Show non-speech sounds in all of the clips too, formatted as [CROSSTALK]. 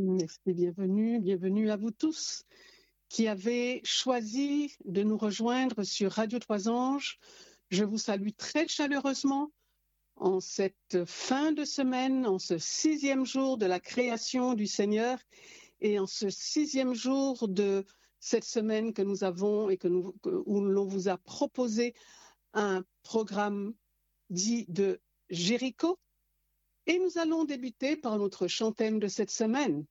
Merci, bienvenue, bienvenue à vous tous qui avez choisi de nous rejoindre sur Radio Trois Anges. Je vous salue très chaleureusement en cette fin de semaine, en ce sixième jour de la création du Seigneur et en ce sixième jour de cette semaine que nous avons et que nous, où l'on vous a proposé un programme dit de Jéricho. Et nous allons débuter par notre chantème de cette semaine.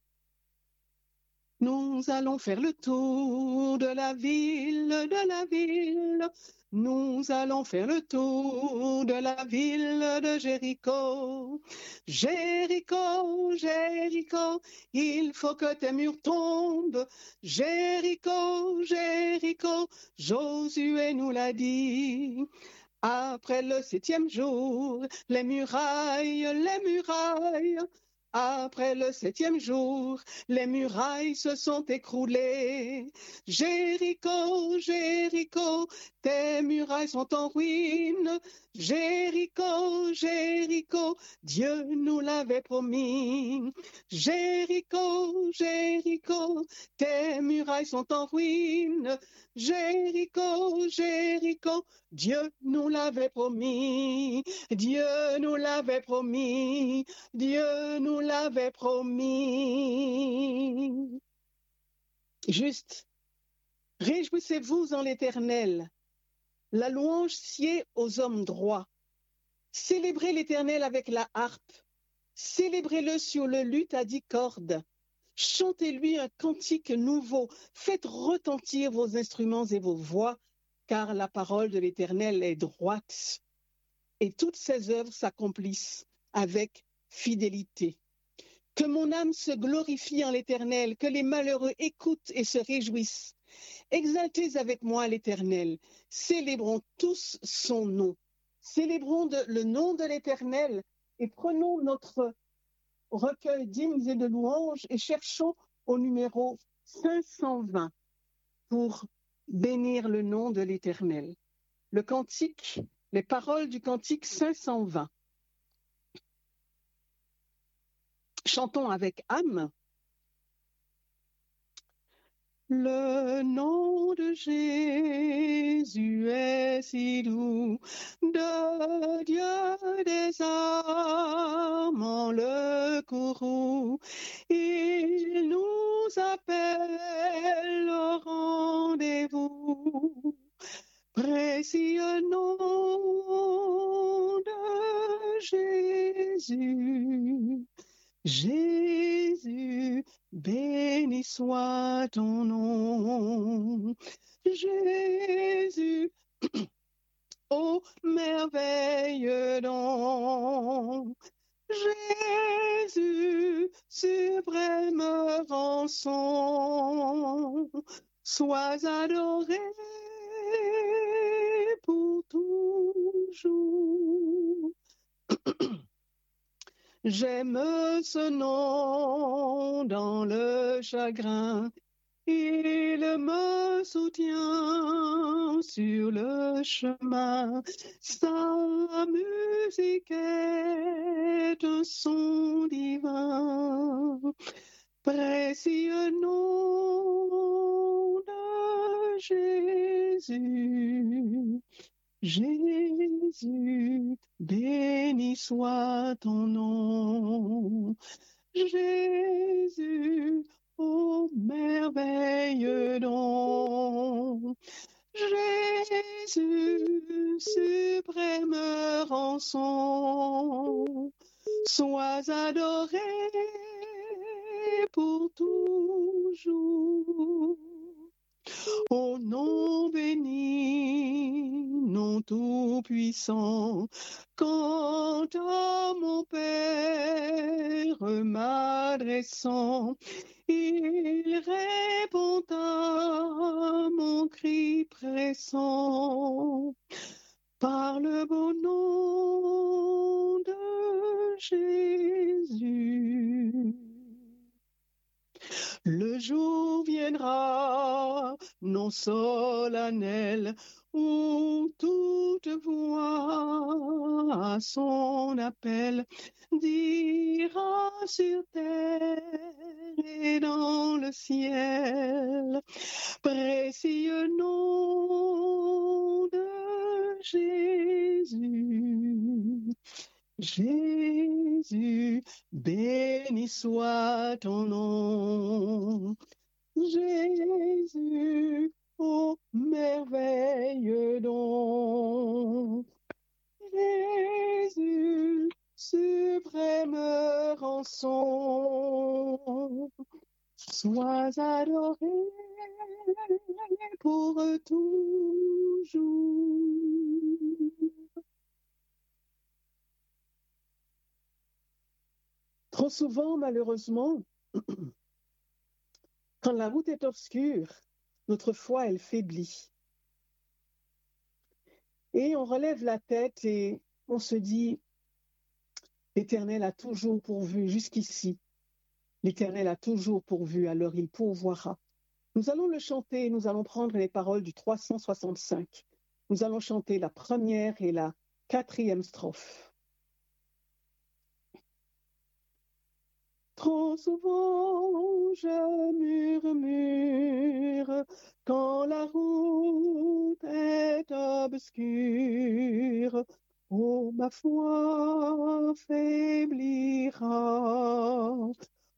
Nous allons faire le tour de la ville, de la ville. Nous allons faire le tour de la ville de Jéricho. Jéricho, Jéricho, il faut que tes murs tombent. Jéricho, Jéricho, Josué nous l'a dit. Après le septième jour, les murailles, les murailles après le septième jour, les murailles se sont écroulées. Jéricho, Jéricho, tes murailles sont en ruine. Jéricho, Jéricho, Dieu nous l'avait promis. Jéricho, Jéricho, tes murailles sont en ruine. Jéricho, Jéricho, Dieu nous l'avait promis. Dieu nous l'avait promis. Dieu nous l'avait promis. Juste, réjouissez-vous en l'Éternel. La louange sied aux hommes droits. Célébrez l'Éternel avec la harpe. Célébrez-le sur le luth à dix cordes. Chantez-lui un cantique nouveau. Faites retentir vos instruments et vos voix, car la parole de l'Éternel est droite. Et toutes ses œuvres s'accomplissent avec fidélité. Que mon âme se glorifie en l'Éternel, que les malheureux écoutent et se réjouissent. Exaltez avec moi l'Éternel, célébrons tous son nom. Célébrons le nom de l'Éternel et prenons notre recueil d'hymnes et de louanges et cherchons au numéro 520 pour bénir le nom de l'Éternel. Le cantique, les paroles du cantique 520. Chantons avec âme. Le nom de Jésus est si doux, de Dieu des armes en le courroux. Il nous appelle au rendez-vous. Précieux nom de Jésus. Jésus, béni soit ton nom. Jésus, [CLEARS THROAT] ô merveilleux don. Jésus, suprême rançon, sois adoré pour toujours. [CLEARS THROAT] J'aime ce nom dans le chagrin. Il me soutient sur le chemin. Sa musique est un son divin. Précieux nom de Jésus. Jésus, béni soit ton nom. Jésus, ô merveilleux don. Jésus, suprême rançon, sois adoré pour toujours. Ô nom béni, nom tout-puissant, quand à mon Père m'adressant, il répond à mon cri pressant. Par le beau nom de Jésus. Le jour viendra, non solennel, où toute voix à son appel dira sur terre et dans le ciel. Précieux nom de Jésus. Jésus, béni soit ton nom. Jésus, ô merveilleux don. Jésus, suprême rançon, sois adoré pour toujours. Trop souvent, malheureusement, [CLEARS THROAT] quand la route est obscure, notre foi, elle faiblit. Et on relève la tête et on se dit, l'Éternel a toujours pourvu jusqu'ici. L'Éternel a toujours pourvu, alors il pourvoira. Nous allons le chanter, nous allons prendre les paroles du 365. Nous allons chanter la première et la quatrième strophe. Trop souvent je murmure quand la route est obscure. Oh, ma foi faiblira.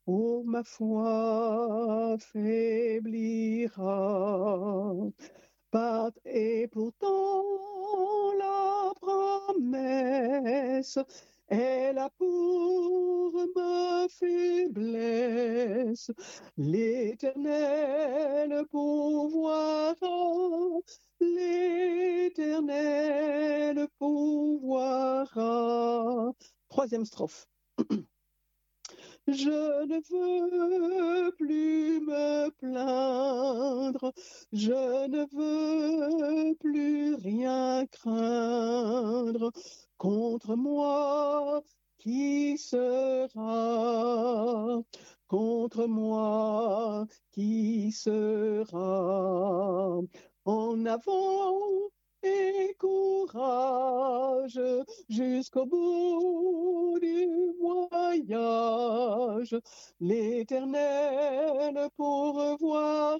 Oh, ma foi faiblira. Pas et pourtant la promesse elle a pour ma faiblesse l'éternel pourvoira, l'éternel pourvoira. Troisième strophe. Je ne veux plus me plaindre, je ne veux plus rien craindre. Contre moi, qui sera Contre moi, qui sera En avant et courage jusqu'au bout du voyage. L'Éternel pourvoira,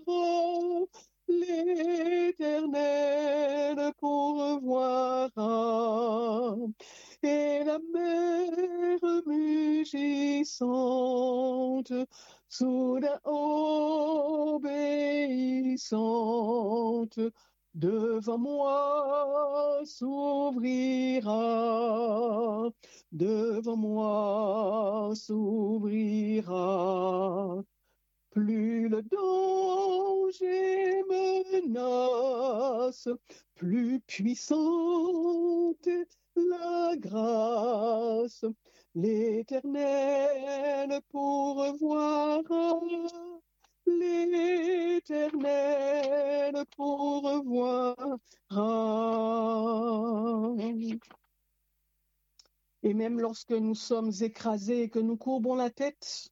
l'Éternel pourvoira. Et la mer mugissante, soudain obéissante, devant moi s'ouvrira, devant moi s'ouvrira. Plus le danger menace, plus puissante la grâce, l'Éternel pourvoira l'Éternel pourvoira. Et même lorsque nous sommes écrasés et que nous courbons la tête,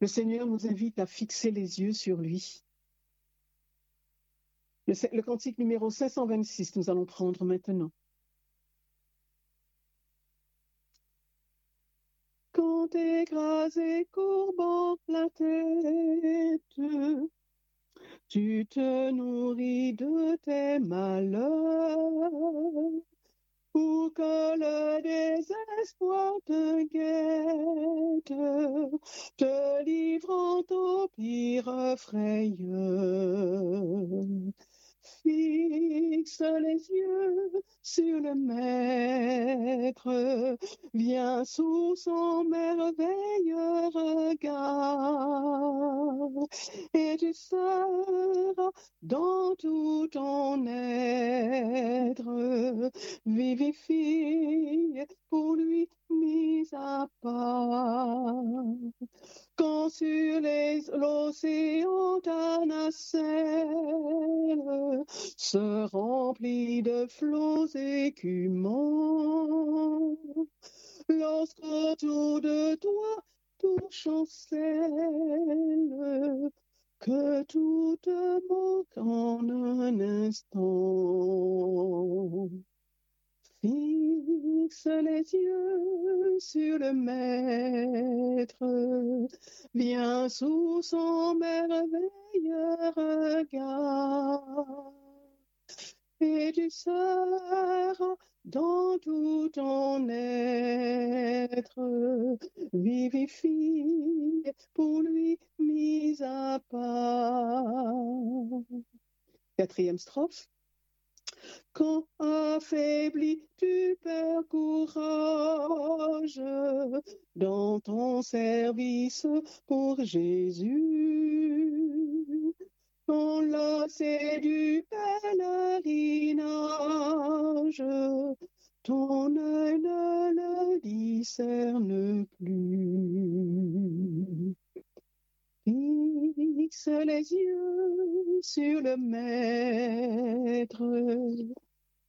le Seigneur nous invite à fixer les yeux sur lui. Le, cantique numéro 526, nous allons prendre maintenant. quand écrasé, courbant la tête, tu te nourris de tes malheurs pour que le désespoir te guette, te livrant au pire frayeur. Fixe les yeux sur le Maître, viens sous son merveilleux regard, et tu seras dans tout ton être, vivifié pour lui mis à part. Quand sur l'océan ta nacelle se remplit de flots écumants, lorsque autour de toi tout chancelle, que tout te manque en un instant. Fixe les yeux sur le Maître, viens sous son merveilleux regard, et tu seras dans tout ton être, vivifie pour lui mise à part. Quatrième strophe. Quand affaibli, tu perds courage dans ton service pour Jésus. Quand lassé du pèlerinage, ton œil ne le discerne plus. Fixe les yeux sur le Maître,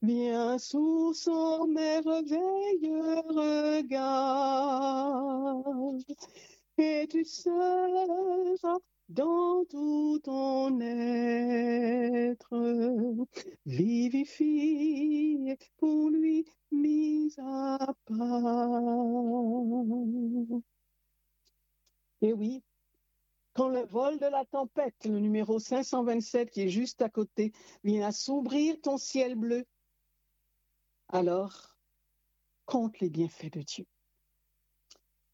viens sous son merveilleux regard, et tu seras dans tout ton être, vivifié pour de la tempête, le numéro 527 qui est juste à côté, vient assombrir ton ciel bleu, alors compte les bienfaits de Dieu.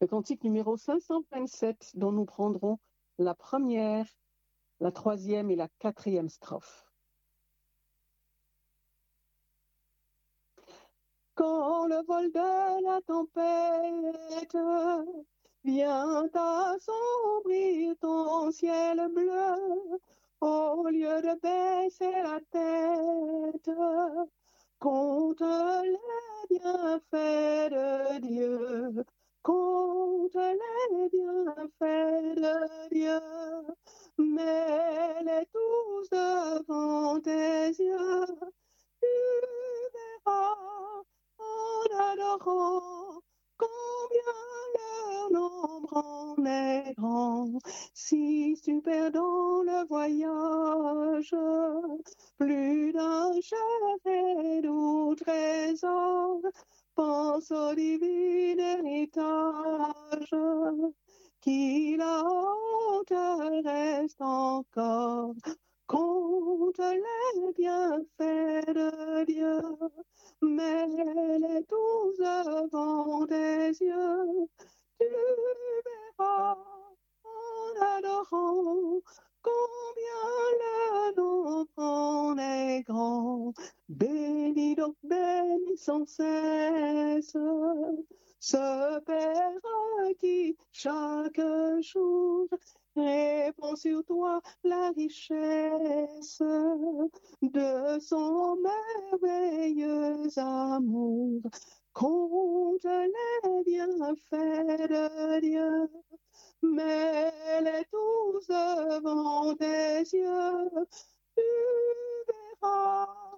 Le cantique numéro 527 dont nous prendrons la première, la troisième et la quatrième strophe. Quand le vol de la tempête vient assombrir ton ciel bleu, au lieu de baisser la tête, compte les bienfaits de Dieu, compte les bienfaits de Dieu, mets-les tous devant tes yeux, tu verras en adorant combien leur nombre en est grand. Si tu perds dans le voyage? Plus d'un cher et trésor, pense au divin héritage qui là-haut te reste encore. Compte les bienfaits de Dieu, mets-les tous devant tes yeux. Tu verras en adorant combien le nom en est grand. Bénis donc, bénis sans cesse ce Père qui chaque jour répand sur toi la richesse de son merveilleux amour. Compte les bienfaits de Dieu, mets-les tous devant tes yeux, tu verras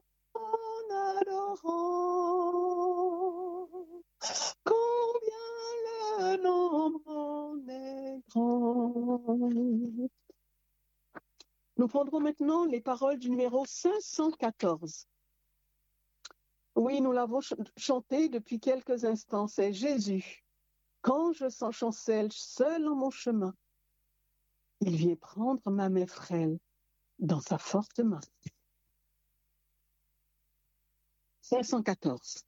Nous prendrons maintenant les paroles du numéro 514. Oui, nous l'avons ch chanté depuis quelques instants. C'est Jésus. Quand je sens chancelle seul en mon chemin, il vient prendre ma main frêle dans sa forte main. 514.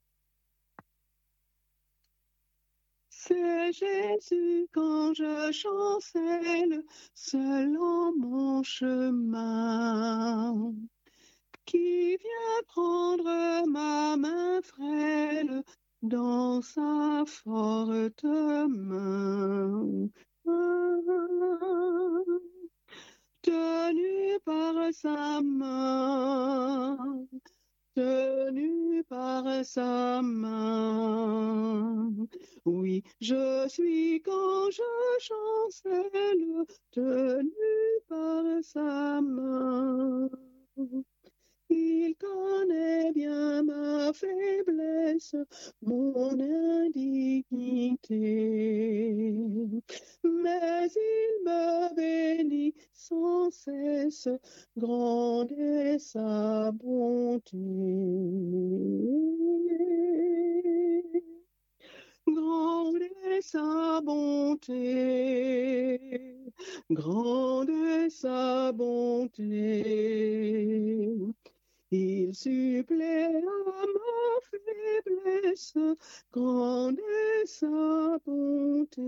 C'est Jésus quand je chancelle selon mon chemin, qui vient prendre ma main frêle dans sa forte main. Tenu par sa main, tenu par sa main. Oui, je suis quand je chancelle, tenu par sa main. Il connaît bien ma faiblesse, mon indignité, mais il sans cesse. Grande est sa bonté. Grande est sa bonté. Grande est sa bonté. Il supplée à ma faiblesse, grande est sa bonté.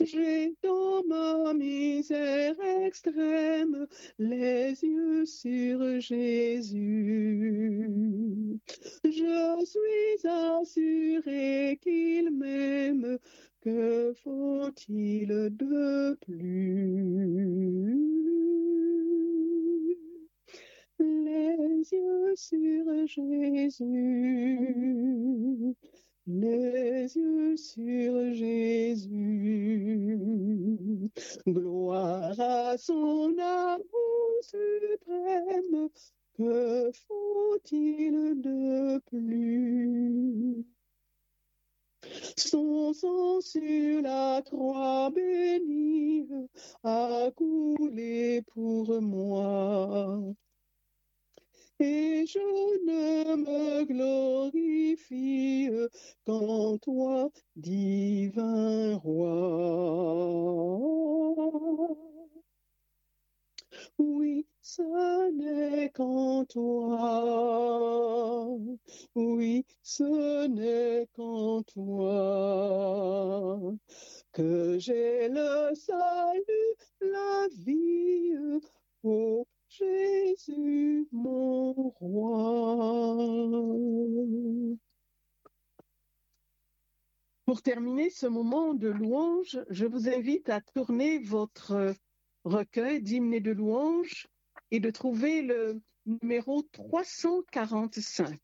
J'ai dans ma misère extrême les yeux sur Jésus. Je suis assuré qu'il m'aime, que faut-il de plus? Les yeux sur Jésus les yeux sur Jésus. Gloire à son amour suprême, que faut-il de plus? Son sang sur la croix bénie a coulé pour moi. Et je ne me glorifie qu'en toi, divin roi. Oui, ce n'est qu'en toi. Oui, ce n'est qu'en toi que j'ai le salut, la vie. Jésus, mon roi. Pour terminer ce moment de louange, je vous invite à tourner votre recueil d'hymnes de louanges et de trouver le numéro 345.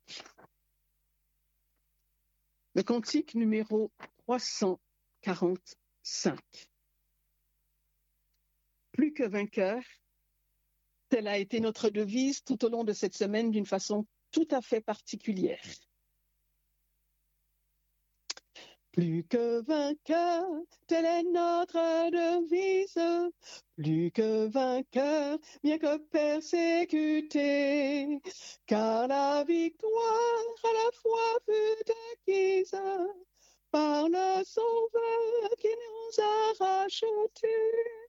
Le cantique numéro 345. Plus que vainqueur, Telle a été notre devise tout au long de cette semaine d'une façon tout à fait particulière. Plus que vainqueur, telle est notre devise. Plus que vainqueur, bien que persécuté, car la victoire à la fois fut acquise par le Sauveur qui nous a rachetés.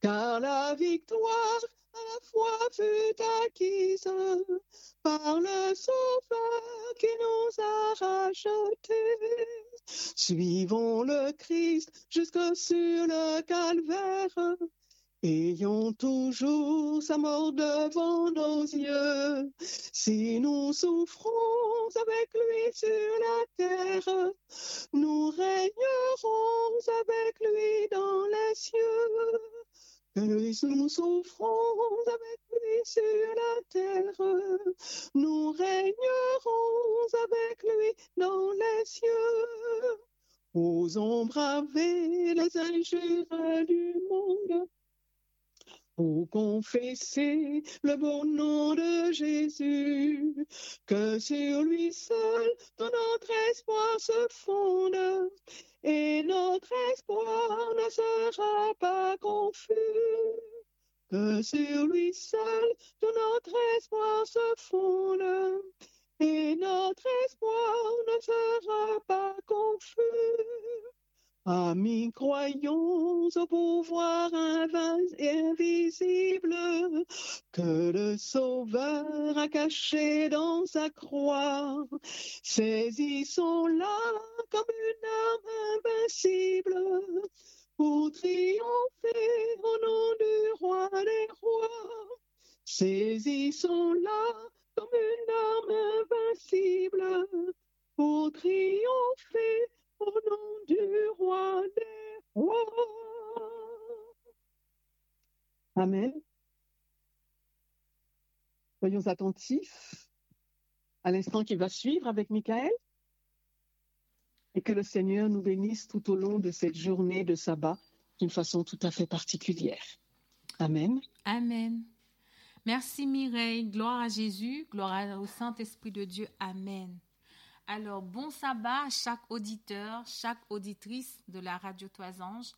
Car la victoire à la fois fut acquise par le Sauveur qui nous a rachetés. Suivons le Christ jusque sur le calvaire. Ayons toujours sa mort devant nos yeux. Si nous souffrons avec lui sur la terre, nous régnerons avec lui dans les cieux. Que nous souffrons avec lui sur la terre, nous régnerons avec lui dans les cieux. Osons braver les injures du monde pour confesser le bon nom de Jésus, que sur lui seul tout notre espoir se fonde, et notre espoir ne sera pas confus. Que sur lui seul tout notre espoir se fonde, et notre espoir ne sera pas confus. Amis, croyons au pouvoir invisible que le Sauveur a caché dans sa croix. Saisissons-la comme une arme invincible pour triompher au nom du roi des rois. Saisissons-la comme une arme invincible pour triompher au nom du roi des rois. Amen. Soyons attentifs à l'instant qui va suivre avec Michael et que le Seigneur nous bénisse tout au long de cette journée de sabbat d'une façon tout à fait particulière. Amen. Amen. Merci Mireille. Gloire à Jésus. Gloire au Saint-Esprit de Dieu. Amen. Alors, bon sabbat à chaque auditeur, chaque auditrice de la radio Toisange.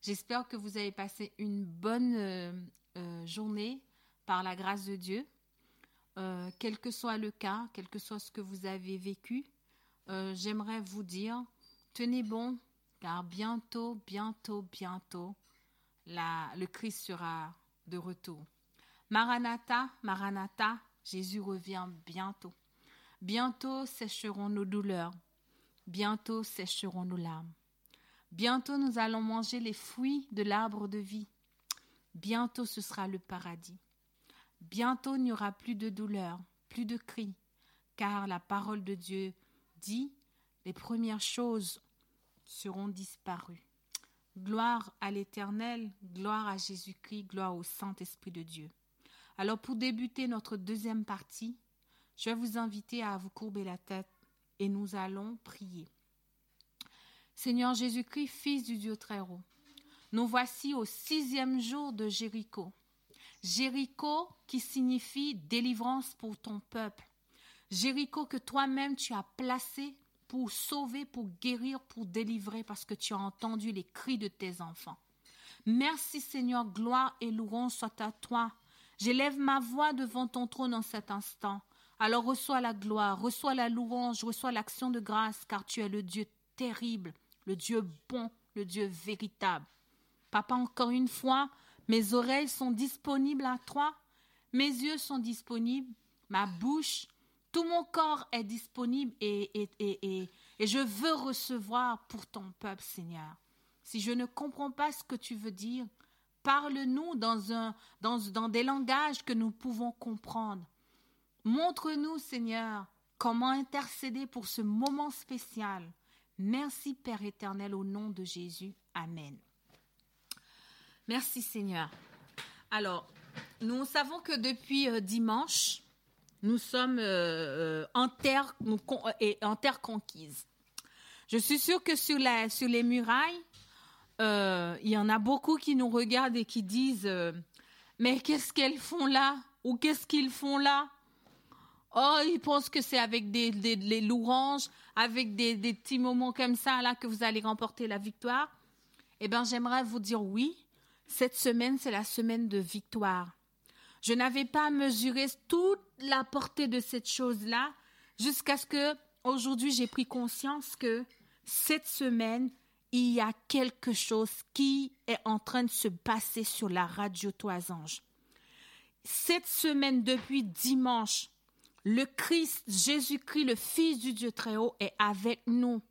J'espère que vous avez passé une bonne euh, euh, journée par la grâce de Dieu. Euh, quel que soit le cas, quel que soit ce que vous avez vécu, j'aimerais vous dire, tenez bon, car bientôt, bientôt, bientôt, le Christ sera de retour. Maranatha, Maranatha, Jésus revient bientôt. Bientôt sécheront nos douleurs. Bientôt sécheront nos larmes. Bientôt nous allons manger les fruits de l'arbre de vie. Bientôt ce sera le paradis. Bientôt il n'y aura plus de douleur, plus de cris, car la parole de Dieu dit les premières choses seront disparues. Gloire à l'Éternel, gloire à Jésus-Christ, gloire au Saint-Esprit de Dieu. Alors pour débuter notre deuxième partie, je vais vous inviter à vous courber la tête et nous allons prier. Seigneur Jésus-Christ, Fils du Dieu très haut, nous voici au sixième jour de Jéricho. Jéricho qui signifie délivrance pour ton peuple. Jéricho que toi-même tu as placé pour sauver, pour guérir, pour délivrer, parce que tu as entendu les cris de tes enfants. Merci Seigneur, gloire et louange soient à toi. J'élève ma voix devant ton trône en cet instant. Alors reçois la gloire, reçois la louange, reçois l'action de grâce, car tu es le Dieu terrible, le Dieu bon, le Dieu véritable. Papa, encore une fois, mes oreilles sont disponibles à toi, mes yeux sont disponibles, ma bouche, tout mon corps est disponible et, et, et, et, je veux recevoir pour ton peuple, Seigneur. Si je ne comprends pas ce que tu veux dire, parle-nous dans, un, dans, dans des langages que nous pouvons comprendre. Montre-nous, Seigneur, comment intercéder pour ce moment spécial. Merci, Père éternel, au nom de Jésus. Amen. Merci, Seigneur. Alors, nous savons que depuis euh, dimanche, nous sommes euh, euh, en, terre, conquise. Je suis sûre que sur, sur les murailles, il y en a beaucoup qui nous regardent et qui disent Mais qu'est-ce qu'elles font là? Ou qu'est-ce qu'ils font là Oh, ils pensent que c'est avec des, des, louanges, avec des, des, petits moments comme ça là que vous allez remporter la victoire. Eh bien, j'aimerais vous dire oui. Cette semaine, c'est la semaine de victoire. Je n'avais pas mesuré toute la portée de cette chose-là jusqu'à ce que aujourd'hui j'ai pris conscience que cette semaine, il y a quelque chose qui est en train de se passer sur la radio Toisange. Cette semaine, depuis dimanche, le Christ, Jésus-Christ, le Fils du Dieu très haut, est avec nous.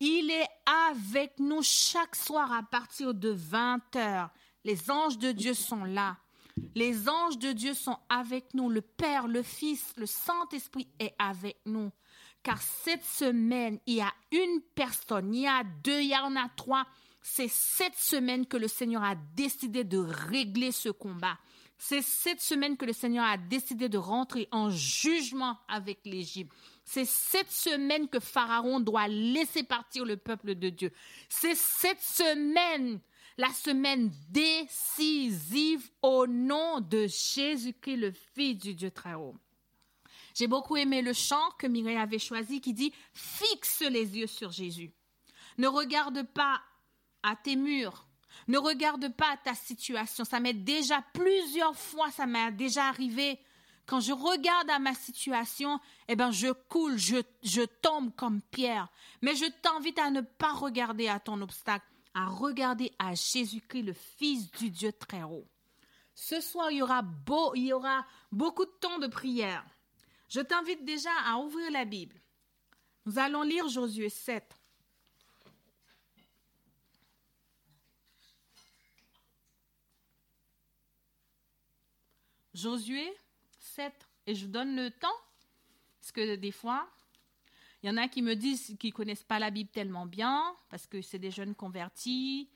Il est avec nous chaque soir à partir de 20 heures. Les anges de Dieu sont là. Les anges de Dieu sont avec nous. Le Père, le Fils, le Saint-Esprit est avec nous. Car cette semaine, il y a une personne, il y a deux, il y en a trois. C'est cette semaine que le Seigneur a décidé de régler ce combat. C'est cette semaine que le Seigneur a décidé de rentrer en jugement avec l'Égypte. C'est cette semaine que Pharaon doit laisser partir le peuple de Dieu. C'est cette semaine, la semaine décisive au nom de Jésus-Christ, le Fils du Dieu très haut. J'ai beaucoup aimé le chant que Mireille avait choisi qui dit Fixe les yeux sur Jésus. Ne regarde pas à tes murs, ne regarde pas ta situation. Ça m'est déjà plusieurs fois, ça m'est déjà arrivé. Quand je regarde à ma situation, eh ben, je coule, je, je tombe comme pierre. Mais je t'invite à ne pas regarder à ton obstacle, à regarder à Jésus-Christ, le Fils du Dieu très haut. Ce soir, il y aura beau, il y aura beaucoup de temps de prière. Je t'invite déjà à ouvrir la Bible. Nous allons lire Josué 7. Josué 7. Et je vous donne le temps, parce que des fois, il y en a qui me disent qu'ils connaissent pas la Bible tellement bien, parce que c'est des jeunes convertis,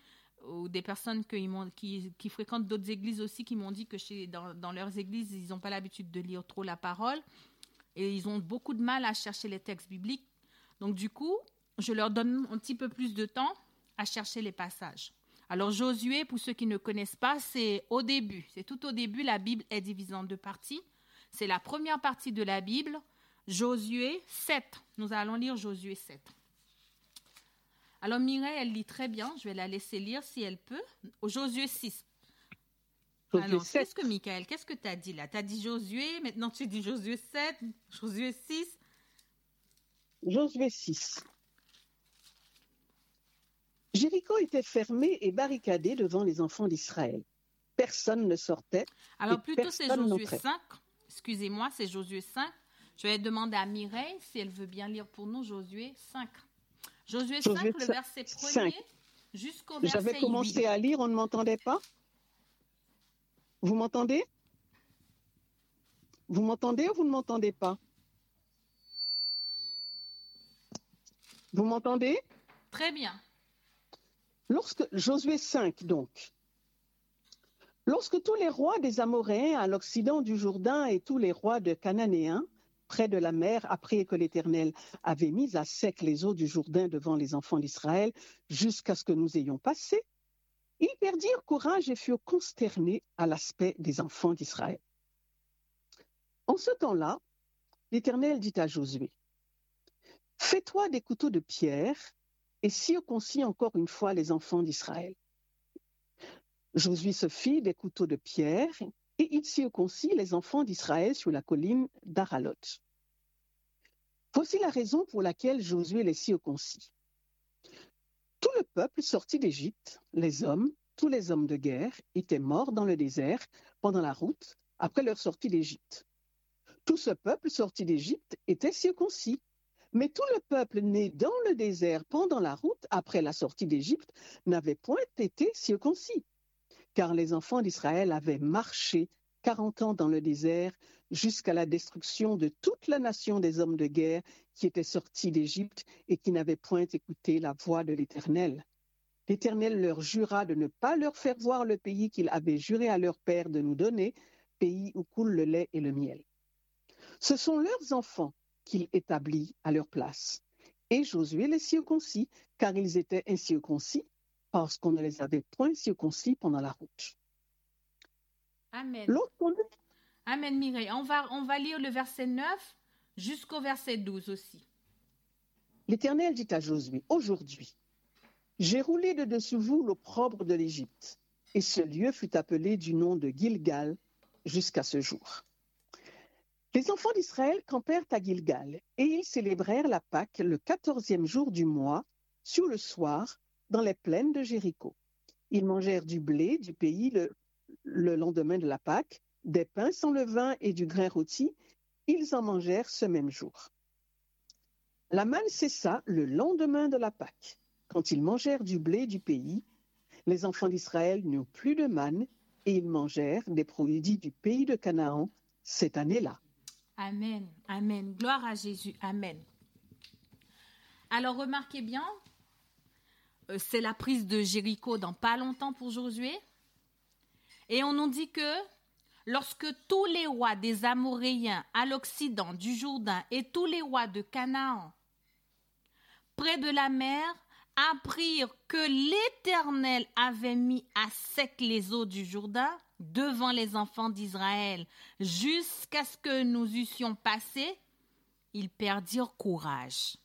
ou des personnes qui, fréquentent d'autres églises aussi, qui m'ont dit que dans, dans, leurs églises, ils n'ont pas l'habitude de lire trop la parole, et ils ont beaucoup de mal à chercher les textes bibliques. Donc du coup, je leur donne un petit peu plus de temps à chercher les passages. Alors Josué, pour ceux qui ne connaissent pas, c'est au début. C'est tout au début, la Bible est divisée en deux parties. C'est la première partie de la Bible, Josué 7. Nous allons lire Josué 7. Alors Mireille, elle lit très bien. Je vais la laisser lire si elle peut. Josué 6. Alors, qu'est-ce que Michael, qu'est-ce que tu as dit là? Tu as dit Josué, maintenant tu dis Josué 7, Josué 6. Josué 6. Jéricho était fermé et barricadé devant les enfants d'Israël. Personne ne sortait. Alors plutôt c'est Josué n'entrait. 5. Excusez-moi, c'est Josué 5. Je vais demander à Mireille si elle veut bien lire pour nous Josué 5. Josué 5, Josué le verset cinq. 1er jusqu'au verset J'avais 8. commencé à lire, on ne m'entendait pas? Vous m'entendez? Vous m'entendez ou vous ne m'entendez pas? Vous m'entendez? Très bien. Lorsque Josué 5 donc. Lorsque tous les rois des Amoréens à l'occident du Jourdain et tous les rois de Cananéens près de la mer après que l'Éternel avait mis à sec les eaux du Jourdain devant les enfants d'Israël jusqu'à ce que nous ayons passé, ils perdirent courage et furent consternés à l'aspect des enfants d'Israël. En ce temps-là, l'Éternel dit à Josué, Fais-toi des couteaux de pierre et circoncis encore une fois les enfants d'Israël? Josué se fit des couteaux de pierre et il circoncit les enfants d'Israël sur la colline d'Aralot. Voici la raison pour laquelle Josué les circoncit. Tout le peuple sorti d'Égypte, les hommes, tous les hommes de guerre, étaient morts dans le désert pendant la route après leur sortie d'Égypte. Tout ce peuple sorti d'Égypte était circoncis. Mais tout le peuple né dans le désert pendant la route après la sortie d'Égypte n'avait point été circoncis, car les enfants d'Israël avaient marché quarante ans dans le désert jusqu'à la destruction de toute la nation des hommes de guerre qui étaient sortis d'Égypte et qui n'avaient point écouté la voix de l'Éternel. L'Éternel leur jura de ne pas leur faire voir le pays qu'il avait juré à leur père de nous donner, pays où coule le lait et le miel. Ce sont leurs enfants qu'il établit à leur place. Et Josué les circoncis, car ils étaient incirconcis, parce qu'on ne les avait point circoncis pendant la route. Amen. Amen, Mireille. On va, on va lire le verset 9 jusqu'au verset 12 aussi. L'Éternel dit à Josué, Aujourd'hui, j'ai roulé de dessus vous l'opprobre de l'Égypte, et ce lieu fut appelé du nom de Gilgal jusqu'à ce jour. Les enfants d'Israël campèrent à Gilgal, et ils célébrèrent la Pâque le quatorzième jour du mois, sur le soir, dans les plaines de Jéricho. Ils mangèrent du blé du pays le, le lendemain de la Pâque, des pains sans levain et du grain rôti. Ils en mangèrent ce même jour. La manne cessa le lendemain de la Pâque. Quand ils mangèrent du blé du pays, les enfants d'Israël n'eurent plus de manne et ils mangèrent des produits du pays de Canaan cette année-là. Amen. Amen. Gloire à Jésus. Amen. Alors remarquez bien, euh, c'est la prise de Jéricho dans pas longtemps pour Josué. Et on nous dit que lorsque tous les rois des Amoréens à l'occident du Jourdain et tous les rois de Canaan, près de la mer, apprirent que l'Éternel avait mis à sec les eaux du Jourdain devant les enfants d'Israël, jusqu'à ce que nous eussions passé, ils perdirent courage.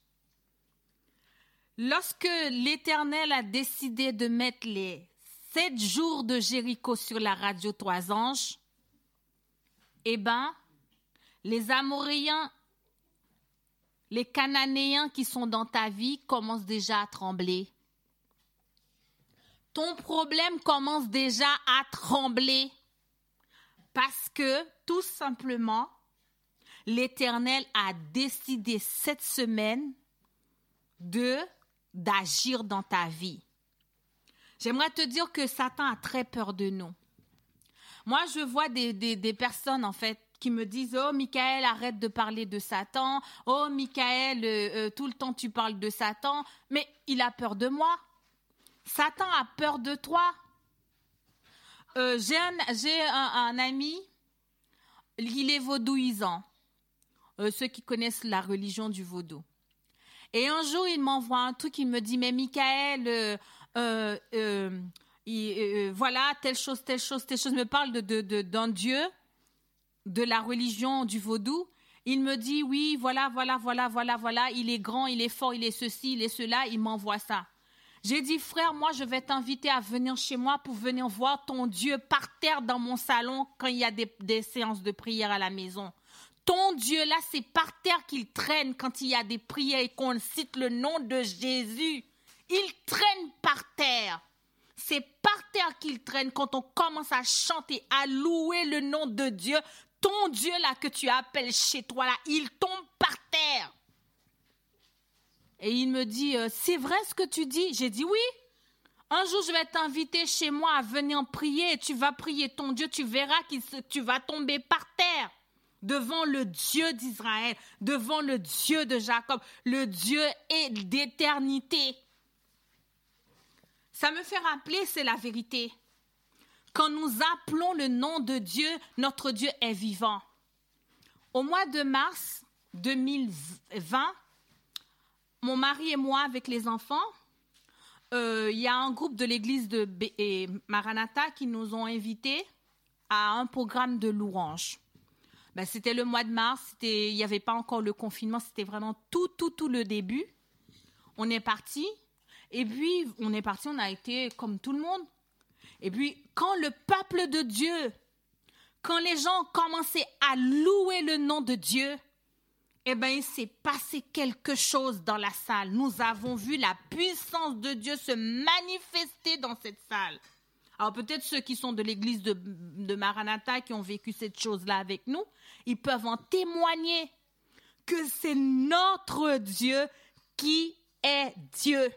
Lorsque l'Éternel a décidé de mettre les sept jours de Jéricho sur la radio Trois Anges, eh ben, les Amoréens, les Cananéens qui sont dans ta vie commencent déjà à trembler. Ton problème commence déjà à trembler parce que tout simplement, l'Éternel a décidé cette semaine de d'agir dans ta vie. J'aimerais te dire que Satan a très peur de nous. Moi, je vois des, personnes, en fait, qui me disent Oh, Michael, arrête de parler de Satan. Oh, Michael, euh, euh, tout le temps tu parles de Satan. Mais il a peur de moi. Satan a peur de toi. Euh, j'ai un, ami, il est vaudouisant. Euh, ceux qui connaissent la religion du vaudou. Et un jour, il m'envoie un truc, il me dit, mais Michael, euh, il, voilà, telle chose, telle chose, telle chose, il me parle d'un Dieu, de la religion du vaudou. Il me dit, oui, voilà, voilà, voilà, voilà, voilà, il est grand, il est fort, il est ceci, il est cela, il m'envoie ça. J'ai dit, frère, moi, je vais t'inviter à venir chez moi pour venir voir ton Dieu par terre dans mon salon quand il y a des, séances de prière à la maison. Ton Dieu, là, c'est par terre qu'il traîne quand il y a des prières et qu'on cite le nom de Jésus. Il traîne par terre. C'est par terre qu'il traîne quand on commence à chanter, à louer le nom de Dieu. Ton Dieu, là, que tu appelles chez toi, là, il tombe par terre. Et il me dit, euh, c'est vrai ce que tu dis? J'ai dit oui. Un jour, je vais t'inviter chez moi à venir prier et tu vas prier ton Dieu. Tu verras que tu vas tomber par terre devant le Dieu d'Israël, devant le Dieu de Jacob, le Dieu d'éternité. Ça me fait rappeler, c'est la vérité. Quand nous appelons le nom de Dieu, notre Dieu est vivant. Au mois de mars 2020, mon mari et moi, avec les enfants, euh, il y a un groupe de l'église de Maranatha qui nous ont invités à un programme de louange. Ben, c'était le mois de mars, il n'y avait pas encore le confinement, c'était vraiment tout, tout, tout le début. On est parti, et puis on est parti, on a été comme tout le monde. Et puis quand le peuple de Dieu, quand les gens commencé à louer le nom de Dieu, eh bien, il s'est passé quelque chose dans la salle. Nous avons vu la puissance de Dieu se manifester dans cette salle. Alors peut-être ceux qui sont de l'église de, de Maranatha, qui ont vécu cette chose-là avec nous, ils peuvent en témoigner que c'est notre Dieu qui est Dieu.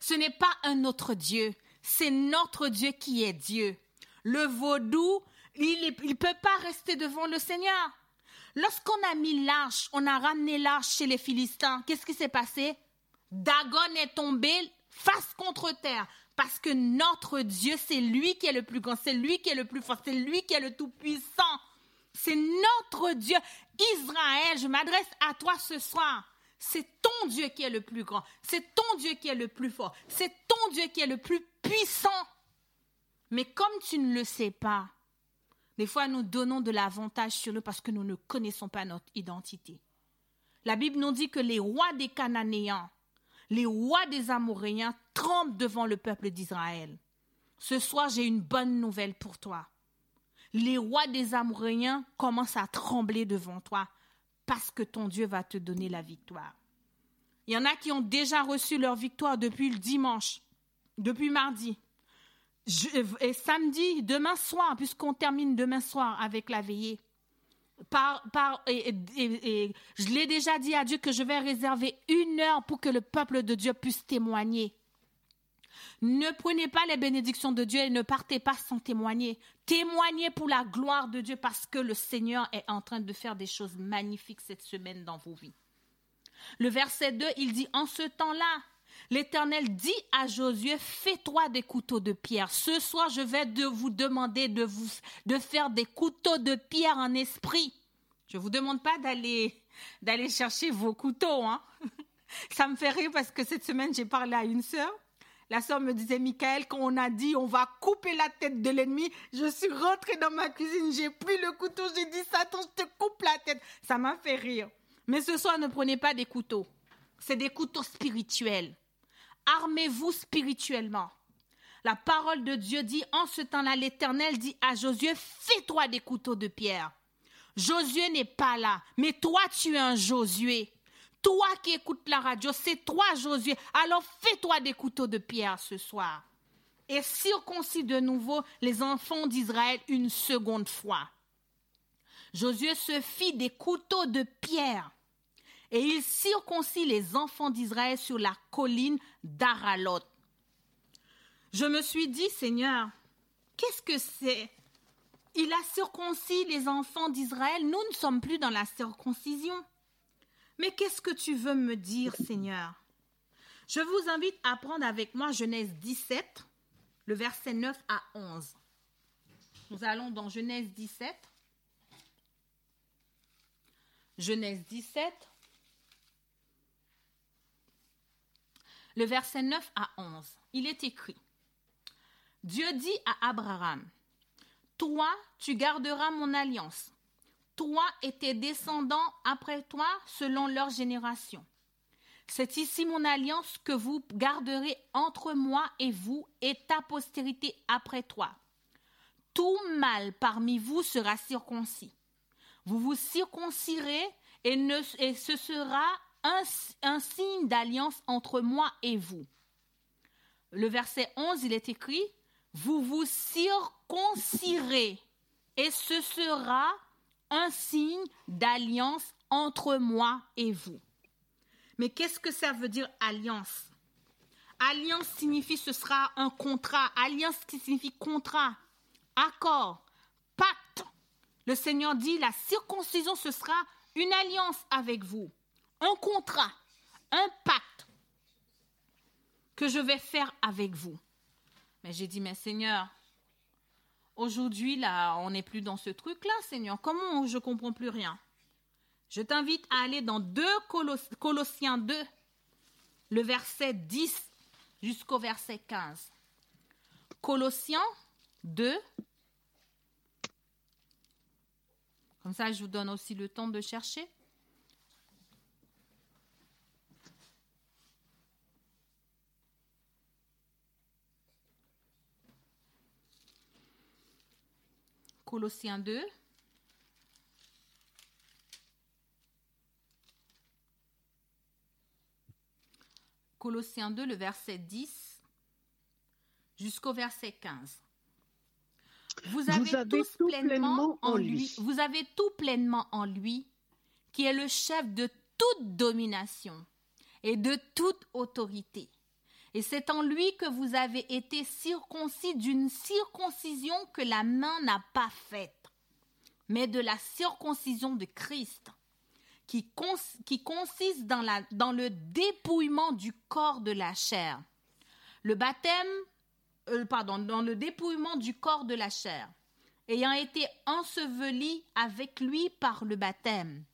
Ce n'est pas un autre Dieu, c'est notre Dieu qui est Dieu. Le vaudou, il ne peut pas rester devant le Seigneur. Lorsqu'on a mis l'arche, on a ramené l'arche chez les Philistins, qu'est-ce qui s'est passé? Dagon est tombé face contre terre. Parce que notre Dieu, c'est lui qui est le plus grand, c'est lui qui est le plus fort, c'est lui qui est le tout-puissant. C'est notre Dieu. Israël, je m'adresse à toi ce soir. C'est ton Dieu qui est le plus grand. C'est ton Dieu qui est le plus fort. C'est ton Dieu qui est le plus puissant. Mais comme tu ne le sais pas, des fois, nous donnons de l'avantage sur nous parce que nous ne connaissons pas notre identité. La Bible nous dit que les rois des Cananéens, les rois des Amoréens tremblent devant le peuple d'Israël. Ce soir, j'ai une bonne nouvelle pour toi. Les rois des Amoréens commencent à trembler devant toi parce que ton Dieu va te donner la victoire. Il y en a qui ont déjà reçu leur victoire depuis le dimanche, depuis mardi et samedi, demain soir, puisqu'on termine demain soir avec la veillée, je l'ai déjà dit à Dieu que je vais réserver une heure pour que le peuple de Dieu puisse témoigner. Ne prenez pas les bénédictions de Dieu et ne partez pas sans témoigner. Témoignez pour la gloire de Dieu parce que le Seigneur est en train de faire des choses magnifiques cette semaine dans vos vies. Le verset 2, il dit, en ce temps-là, L'Éternel dit à Josué, fais-toi des couteaux de pierre. Ce soir, je vais de vous demander de, vous, de faire des couteaux de pierre en esprit. Je ne vous demande pas d'aller, d'aller chercher vos couteaux. Hein. [LAUGHS] Ça me fait rire parce que cette semaine, j'ai parlé à une sœur. La sœur me disait, Michael, quand on a dit on va couper la tête de l'ennemi, je suis rentrée dans ma cuisine, j'ai pris le couteau, j'ai dit, Satan, je te coupe la tête. Ça m'a fait rire. Mais ce soir, ne prenez pas des couteaux. C'est des couteaux spirituels. Armez-vous spirituellement. La parole de Dieu dit, en ce temps-là, l'Éternel dit à Josué, fais-toi des couteaux de pierre. Josué n'est pas là, mais toi tu es un Josué. Toi qui écoutes la radio, c'est toi Josué. Alors fais-toi des couteaux de pierre ce soir. Et circoncis de nouveau les enfants d'Israël une seconde fois. Josué se fit des couteaux de pierre et il circoncit les enfants d'Israël sur la colline d'Aralot. Je me suis dit, Seigneur, qu'est-ce que c'est? Il a circoncis les enfants d'Israël. Nous ne sommes plus dans la circoncision. Mais qu'est-ce que tu veux me dire, Seigneur? Je vous invite à prendre avec moi Genèse 17, le verset 9 à 11. Nous allons dans Genèse 17. Genèse 17, le verset 9 à 11. Il est écrit, Dieu dit à Abraham, Toi, tu garderas mon alliance, toi et tes descendants après toi selon leur génération. C'est ici mon alliance que vous garderez entre moi et vous et ta postérité après toi. Tout mâle parmi vous sera circoncis. Vous vous circoncirez et, et ce sera un, signe d'alliance entre moi et vous. Le verset 11, il est écrit, vous vous circoncirez et ce sera un signe d'alliance entre moi et vous. Mais qu'est-ce que ça veut dire alliance? Alliance signifie ce sera un contrat. Alliance qui signifie contrat, accord, pacte. Le Seigneur dit la circoncision ce sera une alliance avec vous, un contrat, un pacte que je vais faire avec vous. Mais j'ai dit mais Seigneur, aujourd'hui là, on n'est plus dans ce truc là, Seigneur. Comment je comprends plus rien? Je t'invite à aller dans 2 Colossiens 2, le verset 10 jusqu'au verset 15. Colossiens 2. Comme ça, je vous donne aussi le temps de chercher. Colossiens 2. Colossiens 2, le verset 10 jusqu'au verset 15. Vous avez, tout pleinement, en lui. Vous avez tout pleinement en lui, qui est le chef de toute domination et de toute autorité. Et c'est en lui que vous avez été circoncis d'une circoncision que la main n'a pas faite, mais de la circoncision de Christ qui, consiste dans, le dépouillement du corps de la chair. Le baptême, euh, pardon, dans le dépouillement du corps de la chair, ayant été enseveli avec lui par le baptême.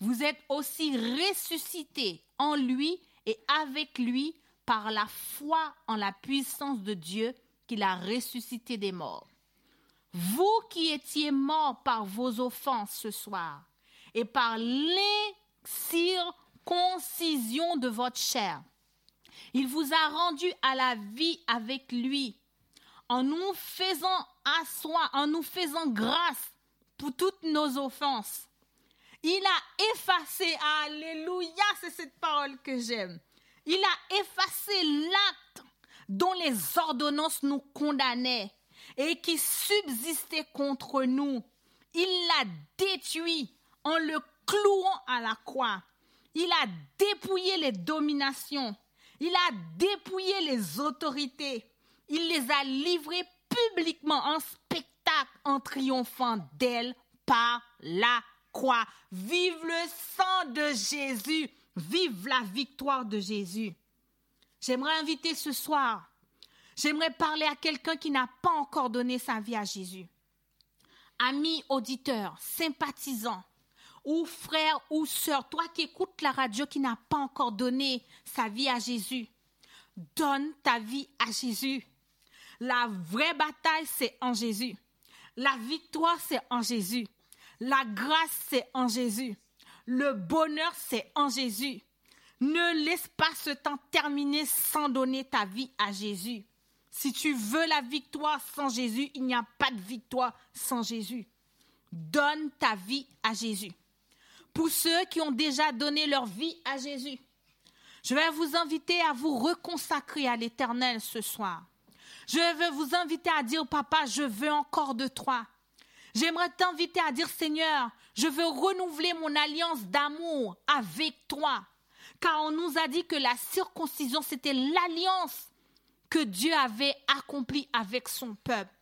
Vous êtes aussi ressuscités en lui et avec lui par la foi en la puissance de Dieu qu'il a ressuscité des morts. Vous qui étiez morts par vos offenses ce soir, et par l'incirconcision de votre chair. Il vous a rendu à la vie avec lui en nous faisant asseoir, en nous faisant grâce pour toutes nos offenses. Il a effacé, alléluia, c'est cette parole que j'aime. Il a effacé l'acte dont les ordonnances nous condamnaient et qui subsistait contre nous. Il l'a détruit en le clouant à la croix. Il a dépouillé les dominations. Il a dépouillé les autorités. Il les a livrées publiquement en spectacle en triomphant d'elles par la croix. Vive le sang de Jésus. Vive la victoire de Jésus. J'aimerais inviter ce soir, j'aimerais parler à quelqu'un qui n'a pas encore donné sa vie à Jésus. Ami auditeur, sympathisant, ou frère ou sœur, toi qui écoutes la radio qui n'a pas encore donné sa vie à Jésus, donne ta vie à Jésus. La vraie bataille, c'est en Jésus. La victoire, c'est en Jésus. La grâce, c'est en Jésus. Le bonheur, c'est en Jésus. Ne laisse pas ce temps terminer sans donner ta vie à Jésus. Si tu veux la victoire sans Jésus, il n'y a pas de victoire sans Jésus. Donne ta vie à Jésus pour ceux qui ont déjà donné leur vie à Jésus. Je vais vous inviter à vous reconsacrer à l'Éternel ce soir. Je vais vous inviter à dire, Papa, je veux encore de toi. J'aimerais t'inviter à dire, Seigneur, je veux renouveler mon alliance d'amour avec toi. Car on nous a dit que la circoncision, c'était l'alliance que Dieu avait accomplie avec son peuple.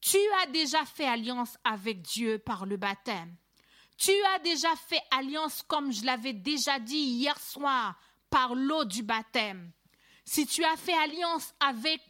Tu as déjà fait alliance avec Dieu par le baptême. Tu as déjà fait alliance, comme je l'avais déjà dit hier soir, par l'eau du baptême. Si tu as fait alliance avec